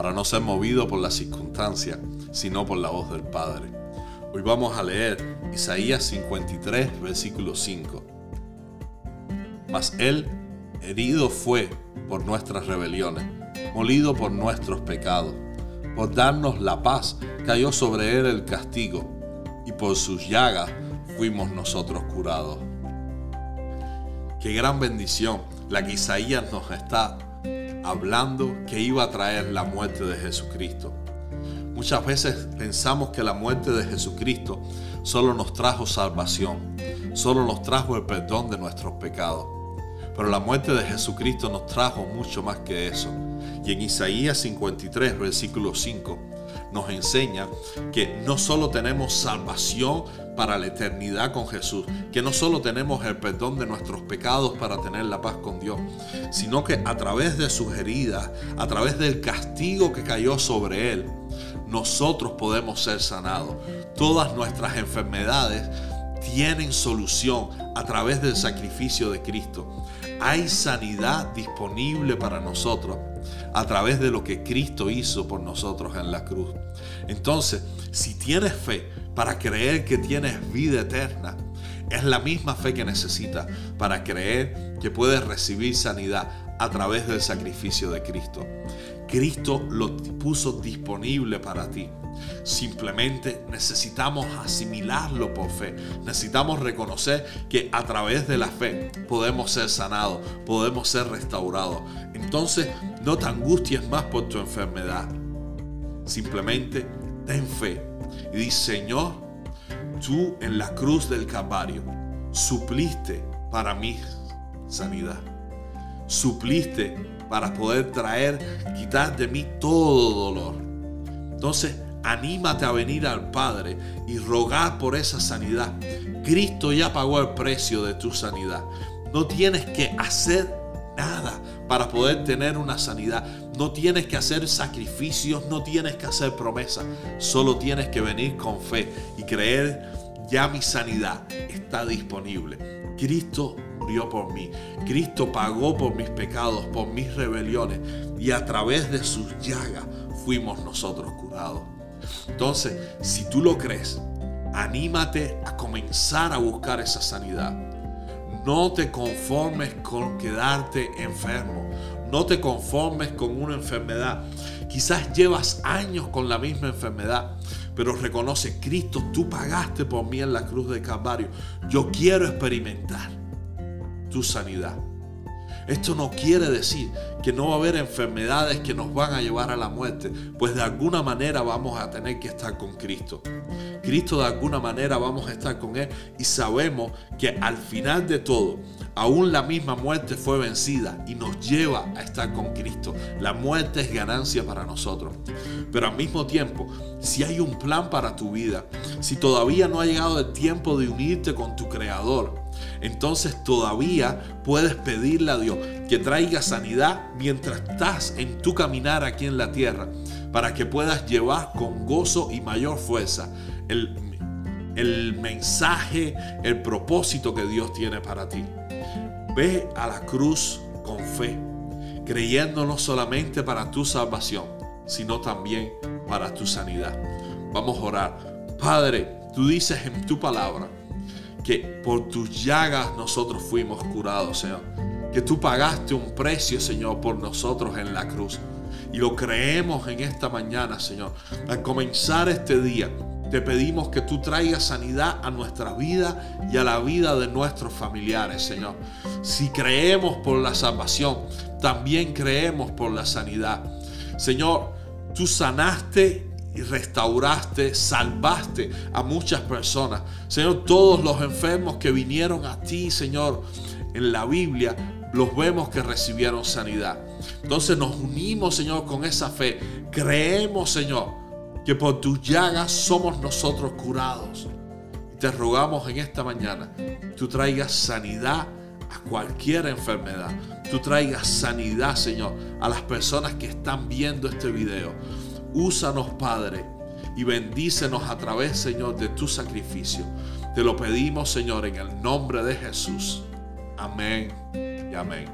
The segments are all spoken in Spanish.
para no ser movido por las circunstancias, sino por la voz del Padre. Hoy vamos a leer Isaías 53, versículo 5. Mas Él herido fue por nuestras rebeliones, molido por nuestros pecados. Por darnos la paz cayó sobre Él el castigo, y por sus llagas fuimos nosotros curados. Qué gran bendición la que Isaías nos está hablando que iba a traer la muerte de Jesucristo. Muchas veces pensamos que la muerte de Jesucristo solo nos trajo salvación, solo nos trajo el perdón de nuestros pecados. Pero la muerte de Jesucristo nos trajo mucho más que eso. Y en Isaías 53, versículo 5, nos enseña que no solo tenemos salvación para la eternidad con Jesús, que no solo tenemos el perdón de nuestros pecados para tener la paz con Dios, sino que a través de sus heridas, a través del castigo que cayó sobre Él, nosotros podemos ser sanados. Todas nuestras enfermedades tienen solución a través del sacrificio de Cristo. Hay sanidad disponible para nosotros a través de lo que Cristo hizo por nosotros en la cruz. Entonces, si tienes fe para creer que tienes vida eterna, es la misma fe que necesitas para creer que puedes recibir sanidad a través del sacrificio de Cristo. Cristo lo puso disponible para ti. Simplemente necesitamos asimilarlo por fe. Necesitamos reconocer que a través de la fe podemos ser sanados, podemos ser restaurados. Entonces no te angusties más por tu enfermedad. Simplemente ten fe y di, Señor, tú en la cruz del Calvario supliste para mi sanidad. Supliste para poder traer, quitar de mí todo dolor. Entonces, anímate a venir al Padre y rogar por esa sanidad. Cristo ya pagó el precio de tu sanidad. No tienes que hacer nada para poder tener una sanidad. No tienes que hacer sacrificios, no tienes que hacer promesas. Solo tienes que venir con fe y creer, ya mi sanidad está disponible. Cristo por mí. Cristo pagó por mis pecados, por mis rebeliones. Y a través de sus llagas fuimos nosotros curados. Entonces, si tú lo crees, anímate a comenzar a buscar esa sanidad. No te conformes con quedarte enfermo. No te conformes con una enfermedad. Quizás llevas años con la misma enfermedad, pero reconoce, Cristo, tú pagaste por mí en la cruz de Calvario. Yo quiero experimentar tu sanidad. Esto no quiere decir que no va a haber enfermedades que nos van a llevar a la muerte, pues de alguna manera vamos a tener que estar con Cristo. Cristo de alguna manera vamos a estar con Él y sabemos que al final de todo, aún la misma muerte fue vencida y nos lleva a estar con Cristo. La muerte es ganancia para nosotros. Pero al mismo tiempo, si hay un plan para tu vida, si todavía no ha llegado el tiempo de unirte con tu Creador, entonces todavía puedes pedirle a Dios que traiga sanidad mientras estás en tu caminar aquí en la tierra, para que puedas llevar con gozo y mayor fuerza el, el mensaje, el propósito que Dios tiene para ti. Ve a la cruz con fe, creyendo no solamente para tu salvación, sino también para tu sanidad. Vamos a orar. Padre, tú dices en tu palabra, que por tus llagas nosotros fuimos curados, Señor. Que tú pagaste un precio, Señor, por nosotros en la cruz. Y lo creemos en esta mañana, Señor. Al comenzar este día, te pedimos que tú traigas sanidad a nuestra vida y a la vida de nuestros familiares, Señor. Si creemos por la salvación, también creemos por la sanidad. Señor, tú sanaste y restauraste, salvaste a muchas personas. Señor, todos los enfermos que vinieron a ti, Señor, en la Biblia, los vemos que recibieron sanidad. Entonces nos unimos, Señor, con esa fe. Creemos, Señor, que por tus llagas somos nosotros curados. Te rogamos en esta mañana, tú traigas sanidad a cualquier enfermedad. Tú traigas sanidad, Señor, a las personas que están viendo este video. Úsanos, Padre, y bendícenos a través, Señor, de tu sacrificio. Te lo pedimos, Señor, en el nombre de Jesús. Amén y amén.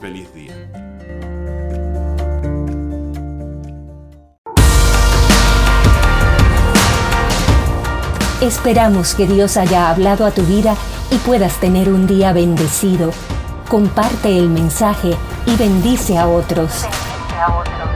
Feliz día. Esperamos que Dios haya hablado a tu vida y puedas tener un día bendecido. Comparte el mensaje y bendice a otros. Bendice a otros.